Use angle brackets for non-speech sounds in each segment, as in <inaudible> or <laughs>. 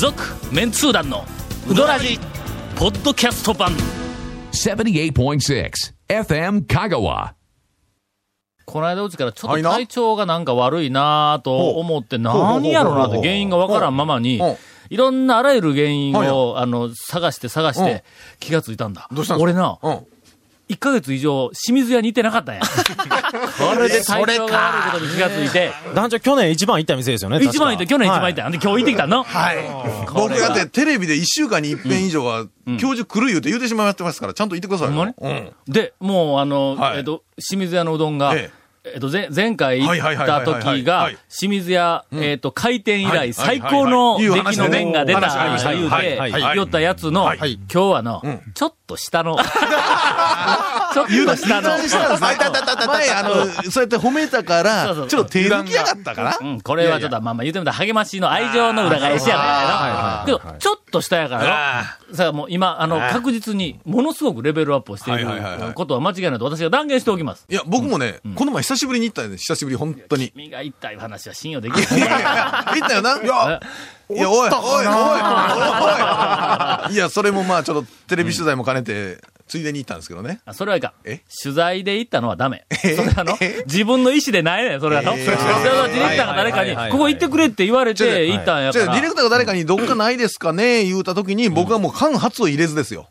続メンツー団のウドラジポッドキャスト版。78.6 FM Kagawa. この間うちからちょっと体調がなんか悪いなと思って何やろうなって原因がわからんままにい。ろんなあらゆる原因はいをあの探して探しうん。て気がついたんだ。俺なうん。1ヶ月以上清水屋に行ってなかったんや。<laughs> これで体調が悪いことに気がついて。団長、去年一番行った店ですよね。一番行って去年一番行った。んで今日行ってきたの？はい。僕だってテレビで一週間に一遍以上は、教授来る言うて言うてしまってますから、ちゃんと言ってください。よ。ほんまうん。で、もう、あの、はい。えっと、清水屋のうどんが、ええ。っと、前、前回行った時が清水屋、えっと、開店以はい。来最高のはい出来の麺が出た、言うはい。はい。て、はい。言ったやつの、はい。今日はの、ちょっと下の、ちょっと下の、<laughs> 前、前、あの、そうやって褒めたから、ちょっと手抜きやがったから。うん、これはちょっと、まあまあ言うてみたら励ましの愛情の裏返しやからけど、ちょっと下やからの。さあもう今、あの、確実に、ものすごくレベルアップをしていることは間違いないと私が断言しておきます。いや、僕もね、この前久しぶりに行ったよね。久しぶり、本当に。君が言ったいう話は信用できない。<laughs> 行ったよな。<laughs> いや、いや、おい、おい、おい、おい、おい。いや、それもまあ、ちょっとテレビ取材も兼ねて、ついでに行ったんですけどね。あそれはいか。取材で行ったのはダメ。それあの、自分の意思でないねんそれはの。それはディレクターが誰かにここ行ってくれって言われて行ったんやから。じゃあディレクターが誰かにどっかないですかね、言うたときに、僕はもう間髪を入れずですよ。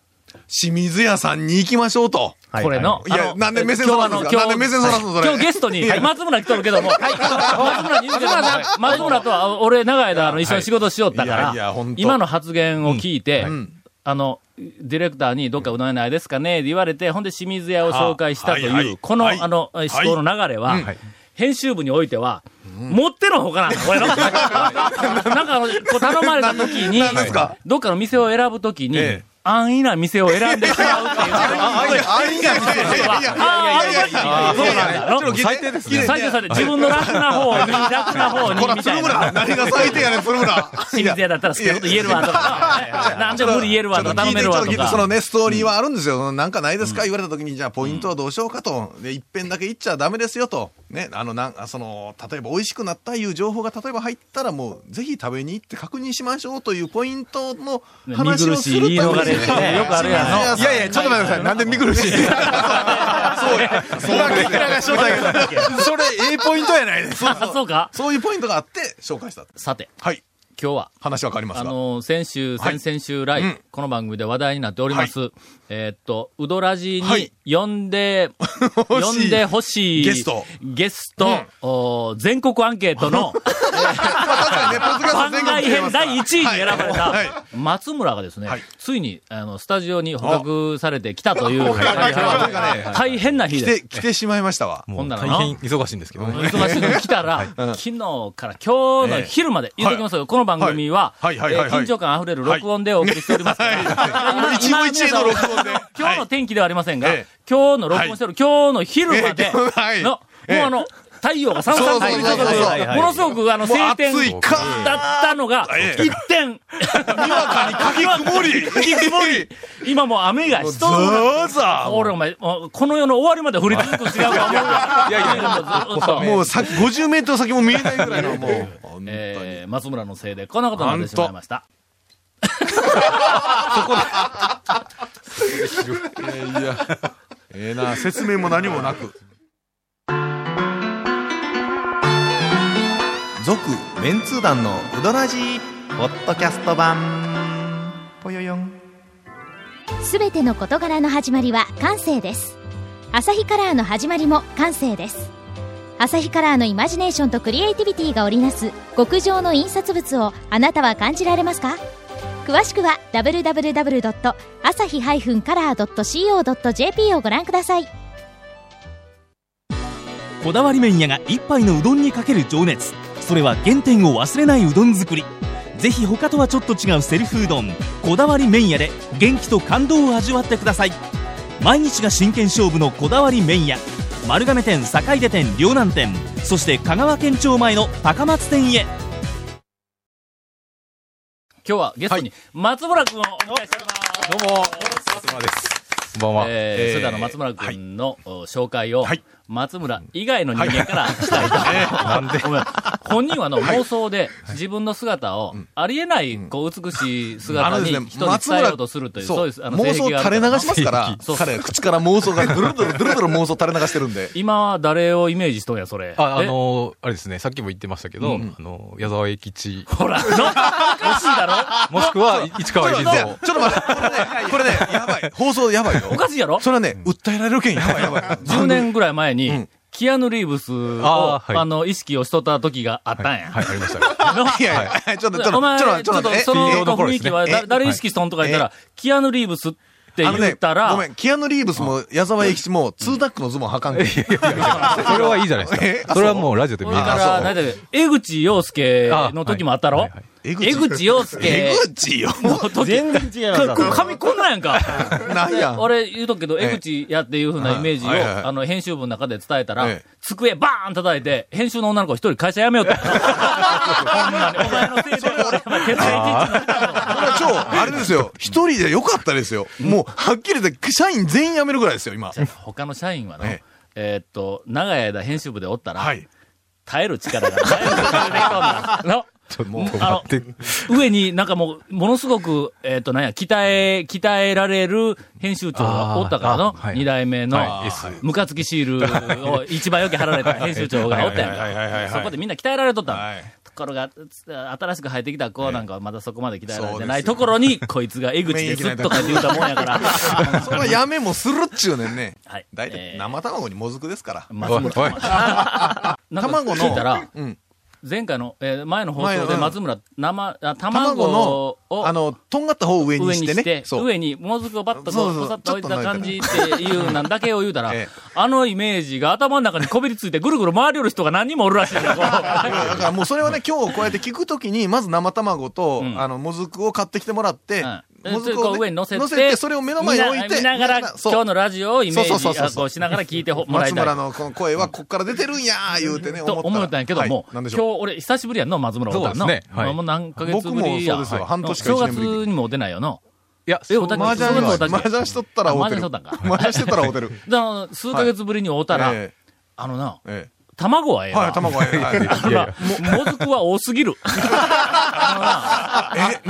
清水屋さんに行きましょうと。これの、い。やなんで目線そらす目線そらすのそれ今日ゲストに、松村来とるけども、松村に言うけども、松村とは、俺、長い間、あの、一緒に仕事しよったから今の発言を聞いてん、あの、ディレクターにどっかうどん屋ないですかね？って言われて、ほんで清水屋を紹介したとはいう、この、はい。あの、思考の流れはうん、編集部においては、持ってのほかなんだ、これの。<laughs> なんかあの、こう頼まれた時にどっかの店を選ぶときにええ、安易な店を選んでしまうっていう。安易な店ああ、あそうなんだ。最低ですね。最低最低。自分の楽な方に、楽な方に。ほら、鶴村。何が最低や。ねん、鶴村。清水屋だったら好きなこと言えるわとか。なんで無理言えるわとか、頼めるわとか。そのね、ストーリーはあるんですよ。なんかないですか言われたときに、じゃあポイントはどうしようかと。一遍だけ言っちゃダメですよと。ね、あの、なん、その、例えば美味しくなったいう情報が例えば入ったらもう、ぜひ食べに行って確認しましょうというポイントの話をする。ね。よくあるやん。の。いやいや、ちょっと待ってください。なんで見苦しいそうや。そうや。それ、ええポイントやないです。あそうか。そういうポイントがあって、紹介した。さて、はい。今日は、話わかりますが。あの、先週、はい。先々週来、うん。この番組で話題になっております、えーっと、うどらじはい。に呼んで、<laughs> 呼んでほしいゲスト。ゲスト、お全国アンケートの <laughs> 確かにね、ポッドキャスト番全国外編第1位に選ばれた松村がですね、はい。ついに、あの、スタジオに捕獲されてきたという、大変な日です。来て、来てしまいましたわ。ほんならな。大変忙しいんですけどね。忙しいの来たら、昨日から今日の昼まで、言うときますよ、この番組は、はい。はい。はい。はい。えー緊張感あふれる録音でお送りしております。から、今一期一会の録音で。今日の天気ではありませんが、ええ今日の録音してる、今日の昼までの、ええもうあの、太陽がさんさんと降り注ぐ、ものすごくあの、晴天だったのが、ええ一点、にかき曇り。かき曇り、今もう雨がしとる。ザーザ俺お前、この世の終わりまで降り続く違うか思うわ。いやいや。もうさ、50メートル先も見えないぐらいの、もう。えー、松村のせいでこんなことになってしまいました。いや、ええな、説明も何もなく。続メンツー団のウドラジーポッドキャスト版。ぽよよん。すべての事柄の始まりは感性です。アサヒカラーの始まりも感性です。アサヒカラーのイマジネーションとクリエイティビティが織りなす極上の印刷物をあなたは感じられますか？詳しくは www.asahi-color.co.jp をご覧ください。こだわり麺屋が一杯のうどんにかける情熱それは原点を忘れないうどん作り。ぜひ他とはちょっと違うセルフうどんこだわり麺屋で元気と感動を味わってください。毎日が真剣勝負のこだわり麺屋丸亀店坂出店両南店そして香川県庁前の高松店へ。今日はゲストに松村君をお迎えしております。どうも、松村です。こんばんは。えー、それではあの松村君の、お紹介を、はい松村以外の人間からしたいと。なんで？ごめん。本人はあの妄想で自分の姿を、ありえない、こう、美しいあ姿に人に伝えようとするという、そういう、あの、妄想垂れ流しますからそう、彼は口から妄想がドゥルドゥル、ドゥルドゥル妄想垂れ流してるんで。今は誰をイメージしとんや、それ。あ、あえのー、あれですね、さっきも言ってましたけど、あの、矢沢永吉、ほら、の、惜しいだろ？もしくは市川海老蔵。ちょっと待って、これね、やばい。放送やばいよ。おかしいやろ？それはね、訴えられるけん。やばいやばい。10 <laughs> 年ぐらい前に、ん。キアヌ・リーブスを、あーはい。あの、意識をしとった時があったんや。はい、ありました。<laughs> の <laughs> いやいや、ちょっと、ちょっと、お前、ちょっと、ちょっと、えその雰囲気は、誰意識しとんとか言ったら、キアヌ・リーブスって言ったら、ごめん、キアヌ・リーブスも矢沢永吉も、ツータックのズボン履かんけん。それはいいじゃないですえか。それはもうラジオで見えます。ら、なんだっけ江口洋介の時もあったろ？あはいはい江江口洋介江口よ。全然違いますこ髪こんなんやんか。<laughs> なんやん。俺言うとくけど、ええ江口やっていうふうなイメージを、あの、編集部の中で伝えたら、ええ机バーン叩いて、編集の女の子一人会社辞めようと。ほんまに、お前のせいで俺、お前、徹夜一日になったのこれは超、あれですよ。一人でよかったですよ。もう、はっきり言って、社員全員辞めるぐらいですよ、今。他の社員はの、ええーっと、長い間編集部でおったら、はい。耐える力がない。<laughs> 耐える力ができと待って。上になんかもう、ものすごく、えっ、と、なんや、鍛え、鍛えられる編集長がおったからの、二代目の、ムカつきシールを <laughs> 一番よく貼られた編集長がおったやんか。そこでみんな鍛えられとったの。はいところが、つ新しく入ってきた子なんかはまだそこまで鍛えられてないところに、こいつが江口ですとかって言うたもんやから。<laughs> それはやめもするっちゅうねんね。はい大体え、ー生卵にもずくですから。卵の聞いたら、うん。前回の、えー前の放送で松村、生、あ卵卵のを、、あの、とんがった方を上に上してね。にして。上にもずくをバッとこう、そうそうポサッと置いた感じっていうなんだけを言うたら <laughs> ええ、あのイメージが頭の中にこびりついてぐるぐる回りよる人が何人もおるらしいん <laughs> だからもうそれはね、今日こうやって聞くときに、まず生卵と、うん。あの、もずくを買ってきてもらって、うんもずくを、こうね、上に乗せて、それを目の前に置いて、見ながら、今日のラジオをイメージそうそうそうそうあこうしながら聞いてほもらいたい松村。のこの声はこっから出てるんやー言うてね、と思ったんやけども、今日。俺久しぶりやんの、松村おったんの。ねはいもう何ヶ月ぶりや。僕もそうですよはい半年か正一年ぶり月にも出ないよの。いや、えおたけ麻雀は、そういうことだけ麻雀しとったら会うてる。麻雀しとったんか麻雀してたら会うてる。<laughs> 数ヶ月ぶりに会うたら、えあのな、ええ卵はええはい、卵は、<laughs> はい。あのな、も、もずくは多すぎる。<laughs>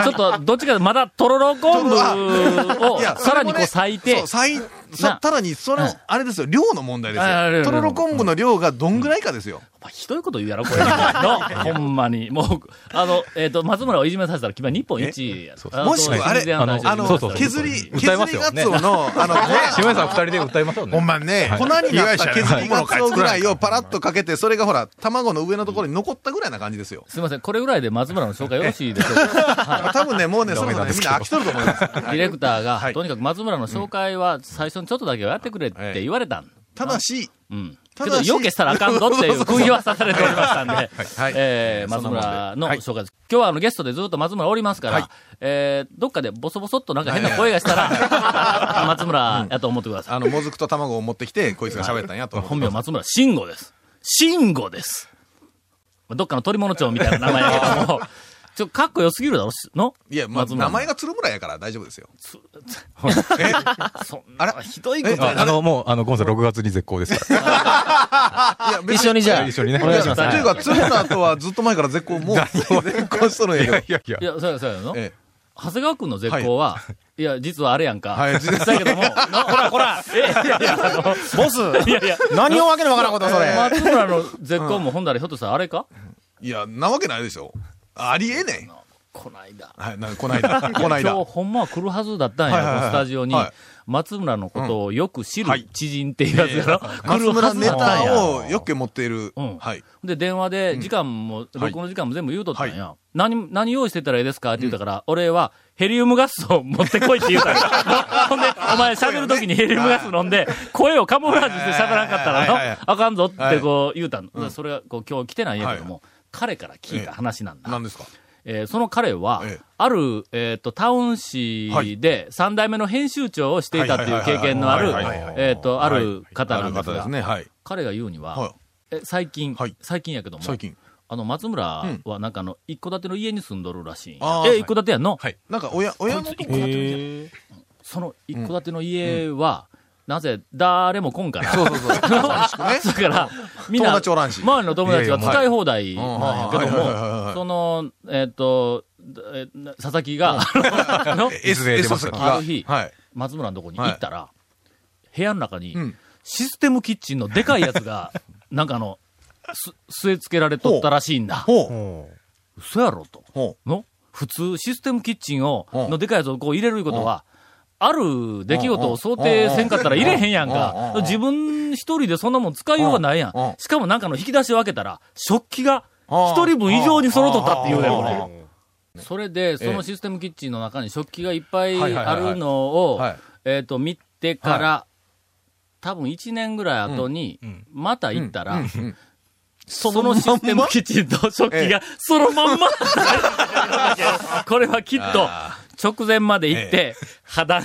ちょっと、どっちか、まだ、とろろ昆布を <laughs> さらにこう裂いてそう、、裂い、ささらに、そのうん、あれですよ、量の問題ですよ。とろろ昆布の量がどんぐらいかですよ。お前ひどいこと言うやろ、これ。<laughs> の、ほんまに。もう、あの、えっと、松村をいじめさせたら、君は日本一もしくはあれ全然大丈夫あのそうそう削り、削り歌いますよガツオの、あの、島根さん二人で歌いましょうね。ほんまにね、粉になった削りガツオぐらいをパラッとかけて、それがほら、卵の上のところに残ったぐらいな感じですよ。すみません、これぐらいで松村の紹介よろしいでしょうか？<laughs> 多分ね、もうね、そろそみんな飽きとると思います。ディレクターが、はいとにかく松村の紹介は最初にちょっとだけはやってくれって言われたん。ただし、うん。けど、ただしよけしたらあかんぞっていう <laughs> 釘は刺されておりましたんで、はいえー、松村の紹介です。今日はあのゲストでずっと松村おりますから、はい。えー、どっかでボソボソっとなんか変な声がしたら、<laughs> 松村やと思ってください。あの、もずくと卵を持ってきて、こいつが喋ったんやと思って本名松村慎吾です。慎吾です。どっかの取り物帳みたいな名前やけども、ちょ、かっこよすぎるだろ、の？いや、まあ、名前が鶴村やから大丈夫ですよ。<laughs> そんあらなひどいことああの、もう、あの、ゴンさん6月に絶好ですから。いや、別一緒にじゃあ、一緒にねお願いします。というか、鶴村とはずっと前から絶好、もう、<laughs> 絶好しとるんやけど。いやいやい。や、そうや、そうやの？え長谷川くんの絶好は、い、や、実はあれやんか。はい実はだけども、の <laughs> ほら、ほら、え、いやいや、あの、ボスいやいや、何をわけのわからんことそれ。松村の絶好もほんだらひょっとしたらあれか？えいや、なわけないでしょ。ありえねこないだ。え。はい、な、<laughs> こないだ。こないだ。今日ほんまは来るはずだったんや、はいはいはいスタジオにはい。松村のことをよく知るはい知人っていうやつやろ。来松るはず村ネだったんや。タをよく持っている。うんはい。で、電話で時間も、録音の時間も全部言うとったんや。何、何用意してたらええですかって言ったから、俺はヘリウムガスを持ってこいって言うたんや。<laughs> ほんで、お前喋る時にヘリウムガス飲んで、声をカモフラージュして喋らんかったらはいはいはいの、あかんぞってこう言うたの。それはこう今日来てないんやけども、彼から聞いた話なんだ。何ですか？えーその彼は、ええ。ある、えっ、と、タウン誌で三代目の編集長をしていたっていう経験のあるはいはいはいはい、えっと、ある方なんですがね。はい。彼が言うには、はい。え最近、はい。最近やけども、最近。あの、松村はなんかあの、一戸建ての家に住んどるらしいんや。え、あーはい一戸建てやんの、なんか、親、親のとこその一戸建ての家は、なぜ、誰も来んから。そうそうそう。寂しくね。だから、みんな、友達おらんし周りの友達は使い放題なんやけども、いその、えっと、え <laughs> 佐々木が、あの S、出 S ます先が。ある日はい。松村のとこに行ったら、部屋の中にうん、システムキッチンのでかいやつが、なんかあの、す、据え付けられとったらしいんだ。ほう。嘘やろと。ほの？普通、システムキッチンを、うんのでかいやつをこう入れるいうことは、ある出来事を想定せんかったら入れへんやんか。うん。自分一人でそんなもん使いようがないやうんん。しかもなんかの引き出しを開けたら、食器がうん。一人分以上に揃っとったっていうね、こうん。れ。それで、そのシステムキッチンの中に食器がいっぱいあるのをはい、えっと、見てから、多分1年ぐらい後に、また行ったら、そのシステムキッチンと食器がそのまんま。<laughs> これはきっと直前まで行って、肌あ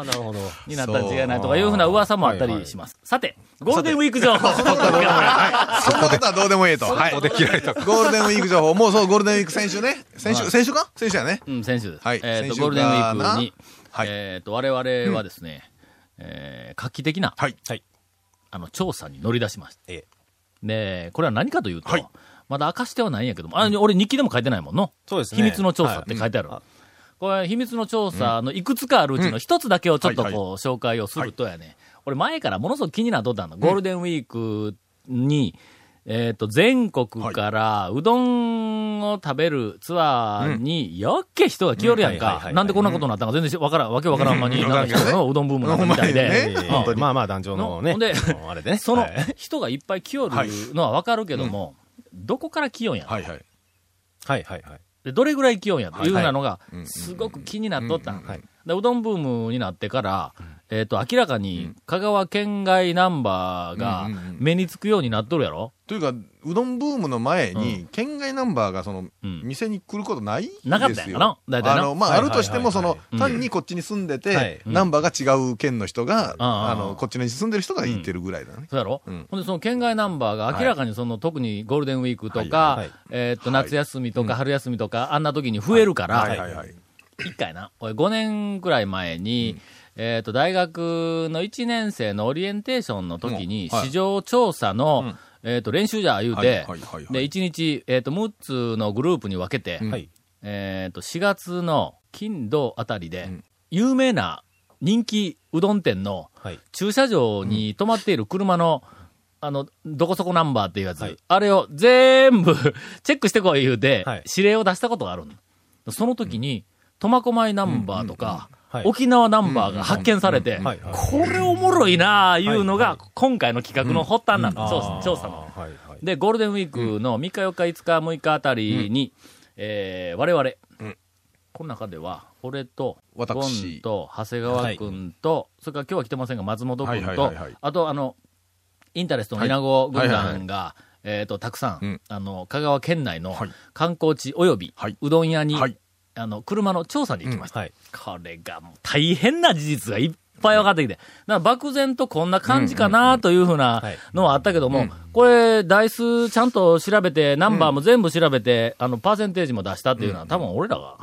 あ、なるほど。になったん違いないとかいうふうな噂もあったりします。さて、ゴールデンウィーク情報。そんなことはどうでもいいと。はい。ゴールデンウィーク情報。もうそう、ゴールデンウィーク先週ね。先週、先週か？先週やね。うん、先週です。はいえっ、と、ゴールデンウィークかに、はいえっ、と、我々はですね、えー画期的な、はい。あの、調査に乗り出しました。えで、これは何かというと、はいまだ明かしてはないんやけども、あ俺日記でも書いてないもんの。そうですね。秘密の調査って書いてある。これ、秘密の調査のいくつかあるうちの一つだけをちょっとこう、はい。紹介をするとやね、俺前からものすごく気になっとったの。ゴールデンウィークに、えっ、と、全国からうどんを食べるツアーに、よっけ人が来よるやんか。なんでこんなことになったのか全然わからん、わけわからんまに、うん。なんかうどんブームなのみたいで。まあまあ、団長のね。あれでね。そのはい。人がいっぱい来よるのはわかるけども、どこから来よんや、はいはい。はいはいはい。で、どれぐらい来よんやというふうなのがすごく気になっとった。はい。で、うどんブームになってから、えっ、と、明らかに香川県外ナンバーがうんうんうん。目につくようになっとるやろ？というか、うどんブームの前に、県外ナンバーがその、うん。店に来ることないんですよ。なかったんやな？大体な。あの、まあ、はいあるとしても、そのい、単にこっちに住んではい。て、ナンバーが違う県の人が、あの、こっちに住んでる人がいてるぐらいだね。そうやろ、うん。ほんで、その県外ナンバーが明らかにその、特にゴールデンウィークとか、えっ、と、夏休みとか春休みとか、あんな時に増えるから、はいはいはい。一回な、俺5年くらい前に、えっ、と、大学の1年生のオリエンテーションの時に、うん。はい。市場調査の、えっ、と、練習じゃ言うて、はいはいはいはい。で、1日、えっ、と、6つのグループに分けて。えっ、と、4月の金土あたりで、ん。有名な人気うどん店のはい。駐車場に止まっている車の、あの、どこそこナンバーっていうやつ、はい。あれを全部 <laughs> チェックしてこい言うて、はい。指令を出したことがあるの。その時に、苫小牧ナンバーとか、はい。沖縄ナンバーが発見されて、はいはい。これおもろいなあいうのが、今回の企画の発端なんだ、調査の。はいはい。で、ゴールデンウィークの3日、4日、5日、6日あたりに、えー我々、うん。この中では、俺と、ゴ私ンと、長谷川君と、それから今日は来てませんが、松本君とはいはいはいはい、あと、あの、インタレストの稲子軍はいはいはい。団が、えっと、たくさん、うん。あの、香川県内のはい。観光地及びはい、うどん屋に、はいあの、車の調査に行きました。はい。これがもう大変な事実がいっぱい分かってきて。だから漠然とこんな感じかなというふうなはい。のはあったけども、これ、台数ちゃんと調べて、ナンバーも全部調べて、あの、パーセンテージも出したっていうのは、多分俺らが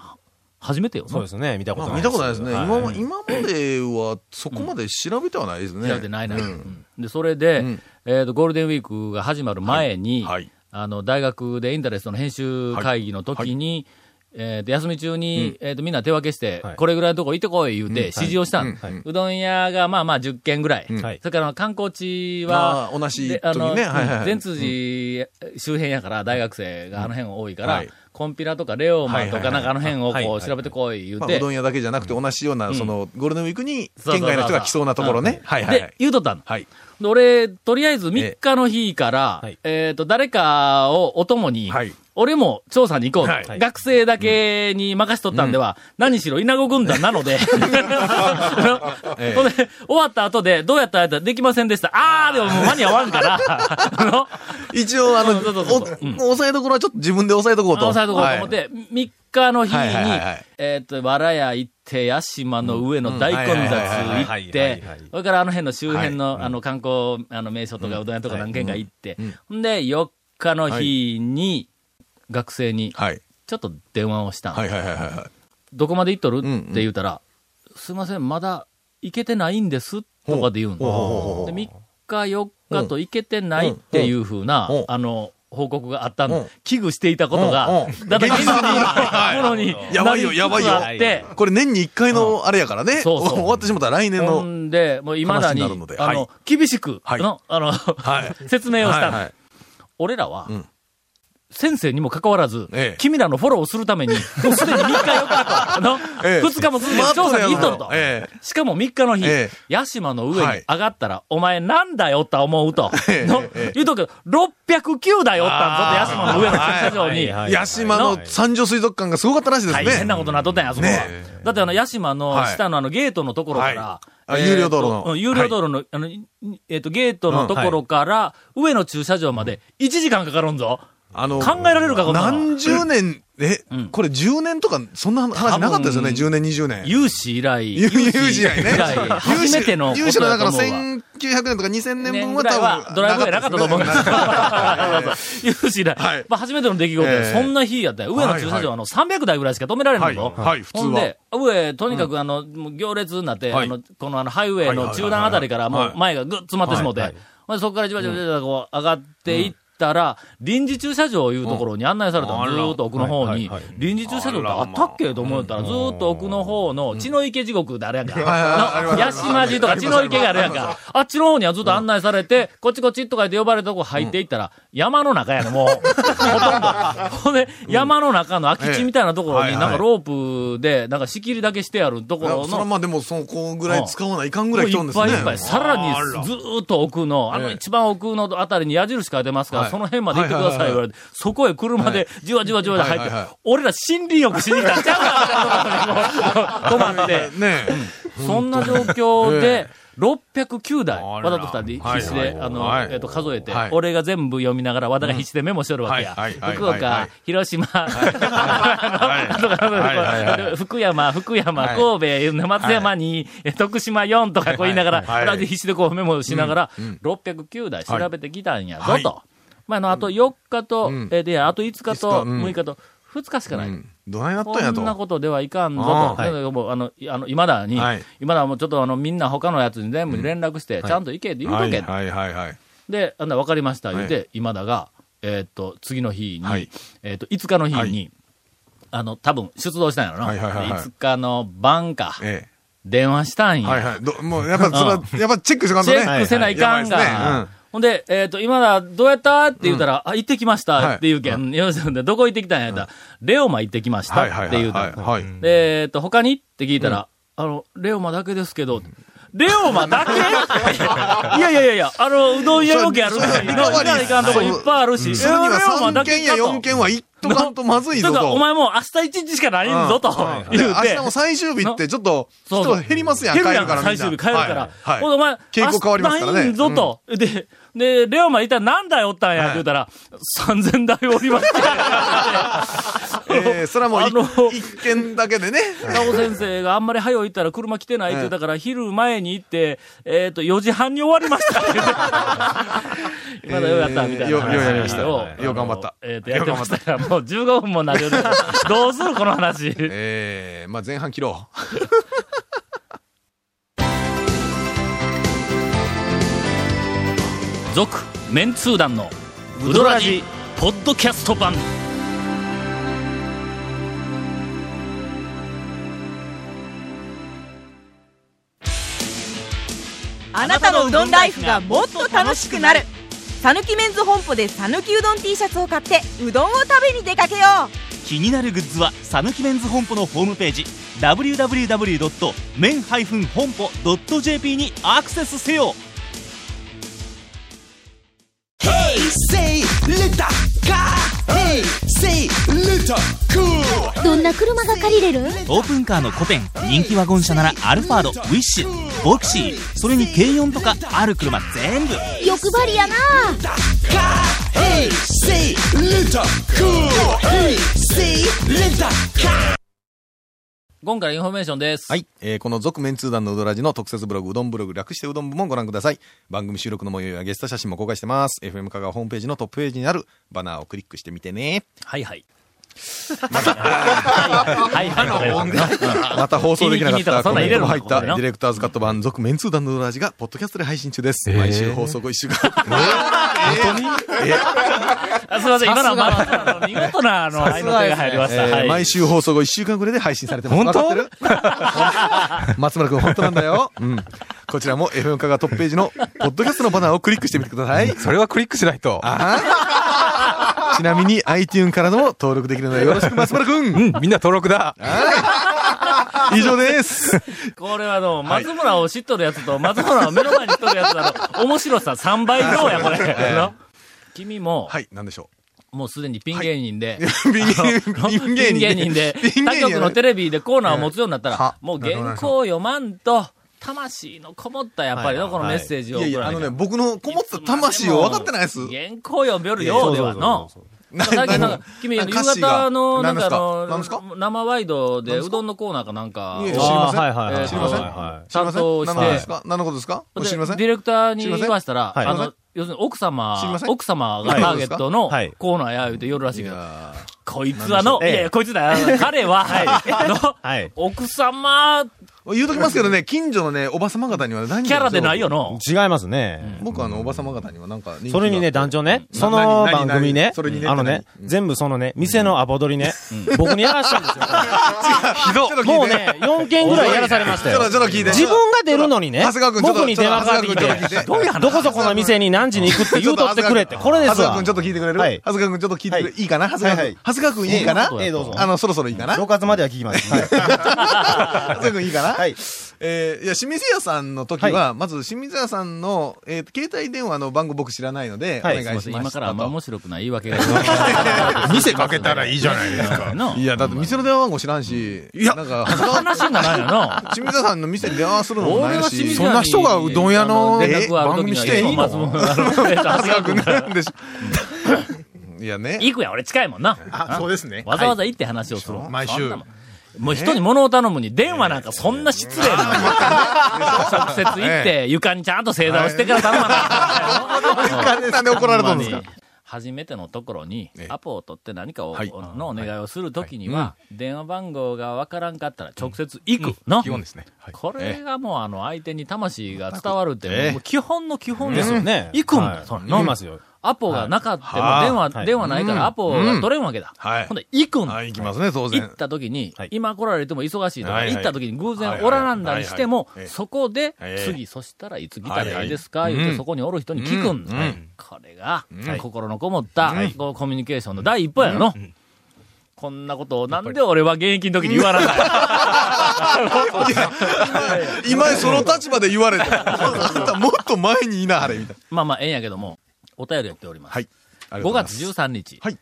初めてよな。そうですね。見たこまあとない見たことないですね。はい。今ま今までは、そこまで調べてはないですね。調べてないな、うん。うん。で、それで、うん。えっ、と、ゴールデンウィークが始まる前に、はい。あの、大学でインタレストの編集会議の時に、えっ、と、休み中に、えっ、と、みんな手分けして、はい。これぐらいのとこ行ってこい言うて、指示をしたん、うどん屋がまあまあ10軒ぐらい。はい。それから観光地あは、あ、同じで時にね。はいはいはい。善通寺周辺やから、大学生があの辺多いから、はい。コンピラとかレオマとかなんかあの辺をこう調べてこい言うて。まあ、うど、ん屋だけじゃなくて、同じような、その、ゴールデンウィークに、県外の人が来そうなところね。でい、。言うとったの。はい。で俺、とりあえず3日の日から、はい。えっ、と、誰かをお供に、はい俺も調査に行こうと、はい。学生だけに任しとったんでは、何しろ稲子軍団なので、<laughs> <laughs> ええ。ほんで、終わった後で、どうやったらやったらできませんでした？あー、でももう間に合わんから、<laughs> あの、一応、あの、押さえどころはちょっと自分で押さえとこうと。押さえとこうと思って、3日の日に、はいはいはい。はいえっ、と、わら屋行って、屋島の上の大混雑うん。はいはいはい行っはいはいてはい、それからあの辺の周辺の、はい。あの、観光、あの、名所とかうどん屋とか何軒か行って、ほんで、4日の日に、学生に、はい。ちょっと電話をした。どこまで行っとる、んうんって言うたら、すいません、まだ行けてないんですとかで言うんで、3日4日と行けてないっていうふうなあの、報告があったうん。の。危惧していたことがだって現実に、ものに、やばいよやばいよ。これ年に1回のあれやからね。そうそう。終わってしまったら来年ほの。んで、もう未だに、あの、はい。厳しく、あの、はい。<laughs> 説明をした俺らは、ん先生にもかかわらず、ええ。君らのフォローをするために、<laughs> もうすでに3日4日と、の、ええ。2日も続けて調査に行っとると。ええ。しかも3日の日、ええ。屋島の上にはい。上がったら、お前なんだよって思うと。ええ。のええ言うとくけど、609台おったんぞって、屋島の上の駐車場に。はい八島の三条水族館がすごかったらしいですね。大変なことになっとったんや、あそこは。ねだってあの、屋島の下のあの、ゲートのところから、はい。あ有料道路の。有料道路の、あの、いえっ、と、ゲートのところから、上の駐車場まで1時間かかるんぞ。あの、考えられるか、こんなの。何十年、えうん、これ10年とか、そんな話なかったですよね、10年、20年。有志以来、<laughs> 有有志以来ね。初めての有志のだからだと思うわ。1900年とか2000年年分は多分。ドライブウェイなかったと思う。んですなかったですね。<laughs> 有志以来。はい。まあ、初めての出来事。で、ええ。そんな日やったよ。上の駐車場、あの、300台ぐらいしか止められへんぞ。はいはい普通は。ほんで、上、とにかくあの、行列になって、はい。あの、このあの、ハイウェイの中段あたりからもう前がぐっ詰まってしもうて、そこからじわじわじわじわこう上がっていったら、臨時駐車場いうところに案内されたの、うんずーっと奥の方に。臨時駐車場ってあったっけと思ったら、ずーっと奥の方の血の池地獄であれやんか。八島寺とか血の池があるやんか。あっちの方にはずっと案内されて、こっちこっちとか言って呼ばれたとこ入っていったら、山の中やね、もう。<laughs> ほとんど。ほんで、山の中の空き地みたいなところに、ええなんかロープで、なんか仕切りだけしてあるところいやそれまあでも、そこぐらい使わないかんぐらい来とんいっですね。ぱいいっぱい、さらにずーっと奥の、あのええ。一番奥のあたりに矢印書いてますから、はいその辺まで行ってください。言われて、そこへ車でじわじわじわで入って俺ら森林浴しに来たんちゃうかな、<laughs> 止まって。ねそんな状況でえ、609台、あら和田と二人必死で、あの、はい。えっと、数えて、はい。俺が全部読みながら、和田が必死でメモしてるわけや。福岡広島、<laughs> 福山、福山、はい。神戸、松山に、え徳島4とかこう言いながら、必死でこうメモしながら、うんうん。609台調べてきたんやぞはい。と。まあ、あの、あと4日と、うんえで、あと5日と5日うん6日と、2日しかない。うんどないなったんこやんなことではいかんぞと。あだからもうあの、いあの、今だに、はい今だもうちょっとあの、みんな他のやつに全部に連絡して、ちゃんと行けって言うとけ。はいはいはいはい。で、あんな分かりました、言うはて、今田が、えーっと、次の日に、はいえーっと、5日の日に、はいあの、多分出動したんやろな。はいはいはいはい5日の晩か、え電話したんえ。や。はいはい。どもう、やっぱ、それは、やっぱチェックしとかんとね。チェックせないかんが。はいはいほんで、えっ、と、今だ、どうやった？って言ったら、あ、行ってきましたはい。って言うけん。よしでどこ行ってきたんやった？ら、レオマ行ってきましたはいはいって言うた。はいはい。はい。で、えっと、他に？って聞いたら、あの、レオマだけですけど、レオマだけ？いやいやいやいや、あの、うどん屋よけあるし、それ行かないかんとこいっぱいあるし、それにはレオマだ3件やけかと。4件は行っとかんとまずいぞと。お前もう明日一日しかないんぞとうん言うて。で明日も最終日ってちょっと、そうそう。人減りますやん、減るやん帰るからみんな。最終日帰るから。はいはいお前、傾向変わりますからね。ないんぞと。で、で、レオマいたら何台おったんやって言ったら、3000台おりまして。<laughs> えーそれはもう一一件だけでね。ラオ先生があんまり早い行ったら車来てないって言うたから、昼前に行って、えっ、と、4時半に終わりましたって言って。<laughs> まだようやったみたいなよようやりましたをよう頑張ったえっ、と、やってましたから、もう15分もなるよ。どうするこの話。えー、まあ前半切ろう。続、メンツー団の、ウドラジ、ポッドキャスト版。あなたのうどんライフがもっと楽しくなる。さぬきメンズ本舗でさぬきうどん T シャツを買ってうどんを食べに出かけよう。気になるグッズはさぬきメンズ本舗のホームページ www.men- 本舗 .jp にアクセスせよどんな車が借りれる？オープンカーのコペン人気ワゴン車ならアルファードウィッシュボクシーそれに軽4とかある車全部。欲張りやな今回インフォメーションです。はい。えーこの続メンツー団のうどらじの特設ブログ、うどんブログ、略してうどん部もご覧ください。番組収録の模様やゲスト写真も公開してます。FM 香川ホームページのトップページにあるバナーをクリックしてみてね。はいはい。はいはいはい。また放送できなかったコメントも入ったディレクターズカット版続メンツー団のうどらじがポッドキャストで配信中です。毎週放送後1週間。あすみません、今のはまあ、見事な、あの、愛の手が入りました。毎週放送後1週間ぐらいで配信されてます。本当？松村君本当なんだよ。うん。こちらも FM カがトップページのポッドキャストのバナーをクリックしてみてください。それはクリックしないと。あちなみに iTune からのも登録できるのでよろしく松村君。うん、みんな登録だ。以上です。これはあの、松村を知っとるやつと、松村を目の前に知っとるやつだの、面白さ3倍以上や、これ。の君も、はい、なんでしょもうすでにピン芸人で、う。<laughs> ピン芸人。ピン芸人で、他局のテレビでコーナーを持つようになったらは、もう原稿を読まんと、魂のこもったやっぱりのこのメッセージをいやいや、いあのね、僕のこもった魂を分かってないです。原稿読みよるようではの。な最近なんか、君、夕方の、なんか？あの、生ワイドでうどんのコーナーかなんか知りません？はいはい知りません？担当して。何のですか？何のことですか？で知りません？ディレクターに言わしたら、はいあの、要するに奥様奥様がターゲットのはい。コーナーや言うて夜らしいけど、やこいつはの、いええやいや、こいつだよ、彼は、の、はい。奥様、言うときますけどね、近所のね、おばさま方には何キャラでないよの？違いますね。僕はあの、おばさま方にはなんかそれにね、団長ね、なその番組ね。何それにね、あのね、何全部そのね、店のアポ取りね、僕にやらしたんですよ。ひどいもうね、4件ぐらいやらされましたよ。ちょっと、。ちょっと聞いて。自分が出るのにね僕に電話かかってきてて、どこそこの店に何時に行くって言うとってくれって、これですわ長谷川君ちょ。っと聞いてくれる？はい。長谷川君ちょっと聞いてくれはい。いいかな？長谷川君。はいはい。長谷川君いいかな？ええどうぞあの、そろそろいいかな？長6月までは聞きます。はい。<laughs> 谷川君いいかな？はい。えーいや、清水屋さんの時は、まず清水屋さんの、えーと携帯電話の番号僕知らないので、おはい願いします。今からあんま面白くない言い訳が。<laughs> 店かけたらいいじゃないですか。のいや、だって店の電話番号知らんし、いや、なんか、話にならんよの。清水屋さんの店に電話するのも俺ないし、が清水屋にそんな人がうどん屋の番組していいの？松本あの？長谷川君なんでしょ。<laughs> いやね。行くやん、俺近いもんな。あ、そうですね。わざわざ行って話をする。毎週もう人に物を頼むに電話なんかそんな失礼なの。直接行って床にちゃんと正座をしてから頼まない。なんで怒られたんですか？初めてのところにええアポを取って何かを、はいのお願いをするときには、電話番号がわからんかったら直接行くの。基本ですね。はい。これがもうあの相手に魂が伝わるって、基本の基本でですすよ。よね。行くんだはいそんな行きますよ。アポがなかったもはい。電話、はい。電話ないからアポが取れんわけだ。はい。ほんで、行くん。だ。はい、行きますね、当然。行った時に、はい。今来られても忙しいとか、はいはい。行った時に偶然はいおらなんだにしても、そこで、ええ次、そしたらい。つ来たらいいですか、言ってそこにおる人に聞くん。だ。うん。うん。これが、はい。心のこもった、コミュニケーションの第一歩やの。こんなことをなんで俺は現役の時に言わなかった今その立場で言われて、あ <laughs> んたもっと前にいなはれ、みたいな。まあまあ、ええんやけども、お便りやっております。はい。5月13日。はい。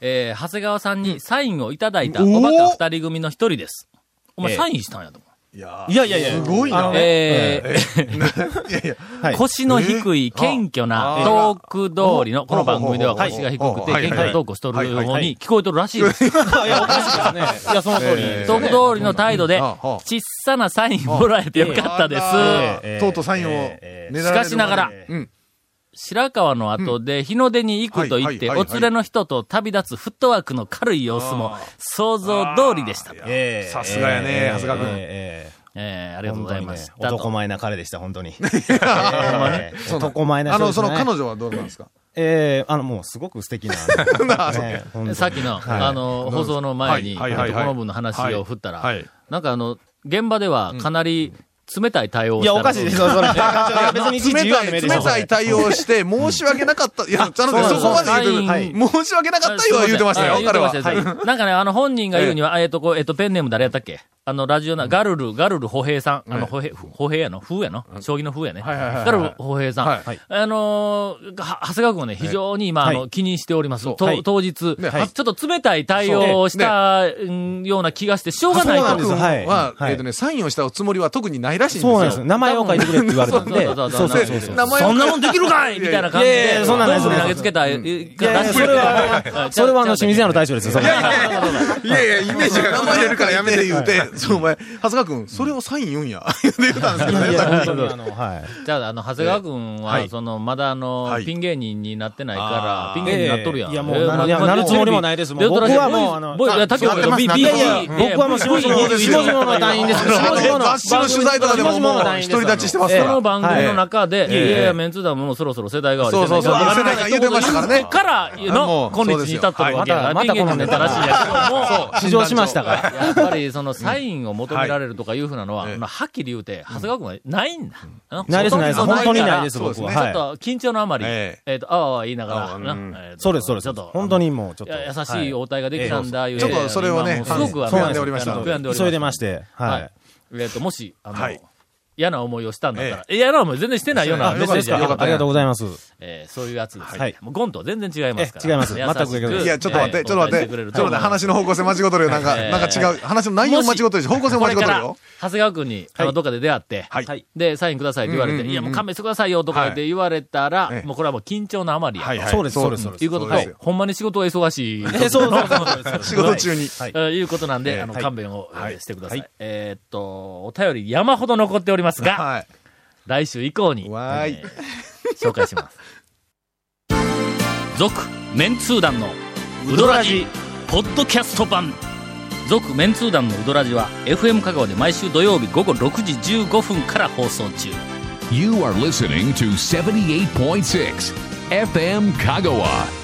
えー長谷川さんにサインをいただいたうんおバカ二人組の一人です。お前ええ。サインしたんやと思う。いやいやいやすごいな。えー。<laughs> <laughs> 腰の低い謙虚なトーク通りの、この番組では腰が低くてはい。謙虚なトークをしとるはいはい。方に聞こえとるらしいです。い。や、おかしいですね。い。や、その通り。えトーク通りの態度で、小さなサインもらえてよかったです。とうとうサインをしかしながら。うん。白川の後で日の出に行くと言って、お連れの人と旅立つフットワークの軽い様子も想像通りでした。ええ。さすがやね長谷川君。えええー、ありがとうございました。本当にね男前な彼でした、本当に。まええ。男前なあの、人ですね。その彼女はどうなんですか？ええあの、もうすごく素敵な。<laughs> ねさっきの、はい。あの、放送の前に、はいはいはいはい。この分の話を振ったら、はいはい。なんかあの、現場ではかなり冷たい対応をいや、おかしいですよ、それ。<laughs> 別にいちいち冷たい、言わんでしょ冷たい対応をして、申し訳なかった。いや、ちゃんとねそこまで言うてはい。申し訳なかったよ、言うてましたよ、彼は。なんかね、あの、本人が言うには、あえっと、こう、えっと、ペンネーム誰やったっけあの、ラジオな、ガルル、ガルル歩兵さん。あの、歩兵、歩兵やの？風やの？将棋の風やね。ガルル歩兵さん。はい。あの長谷川君はね、非常に今、あの、気にしております。当日、ねちょっと冷たい対応をした、うんような気がして、しょうがないと。そうなんで。すはいは、はい。えっとね、サインをしたつもりは特にないらしいんですよ。そうなんです。名前を書いてくれって言われたんで。そうそうそそう。うそんなもんできるかい！みたいな感じいやいで、やそんなんないです。どんどん投げつけた、い。いやいや、それは、それはあの、清水屋の大将ですよ、それは。いやいや、イメージが生まれるからやめて言うて、<laughs> そう、お前、長谷川君、それをサイン言うんや。<laughs> 言って言ったんですけどね。じゃあ、あの、長谷川君は、はい。その、まだあの、はい。ピン芸人になってないからピン芸人になっとるやん。いやもうえーなるつもりもないです。僕はもうあの僕はもう団員です雑誌の取材とかでももう、独り <laughs> 立ちしてますから。その番組の中で、ええいやいや、メンツー団ももうそろそろ世代代わりそうそうそう。世代が言うてましたからね。からもの、う今日に至っとるわけやピン芸人のネタらしいやけども、試乗しましたから。やっぱりそのサインを求められるとかいうふうなのは、はいまあ、はっきり言うて、長谷川君はないんだ。うんないですないです。本当にないです、僕は。ちょっと緊張のあまり、ええっ、と、あわあわ言いながら、そうです、そうです。ちょっと、本当にもうちょっと。優しい応対ができたんだ、いうちょっとそれをねすごく悔やんでおりました急いでまして。ははいい。。えっ、と、もし、あの、はい嫌な思いをしたんだったら、嫌な思い全然してないようなあメッセージやけどよかったありがとうございます。えーそういうやつですね。はいもうゴンとは全然違いますから。え違います優全くいますいや、ちょっと待って、はいちょっと待って、ちょっと待って、話の方向性間違うとるよ。なんか、えーなんか違う。話の内容間違うとるし、方向性も間違うとるよ。、長谷川君に、あの、どっかで出会って、はい。で、サインくださいって言われて、いや、もう勘弁してくださいよとかって言われたら、ええもうこれはもう緊張のあまりや。はいはい。そうですそうですそうですいうことそうでほんまに仕事は忙しい。え、そうそうそうそう。<laughs> 仕事中に。<laughs> えーいうことなんで、ええあの、はい勘弁を、してください。はいえーっと、お便り山ほど残っておりますが、<laughs> はい。来週以降に、えー紹介します。<laughs> 続、メンツー団のウドラジ、ポッドキャスト版。続、メンツー団のウドラジは、FM 香川で毎週土曜日午後6時15分から放送中。You are listening to 78.6 FM Kagawa.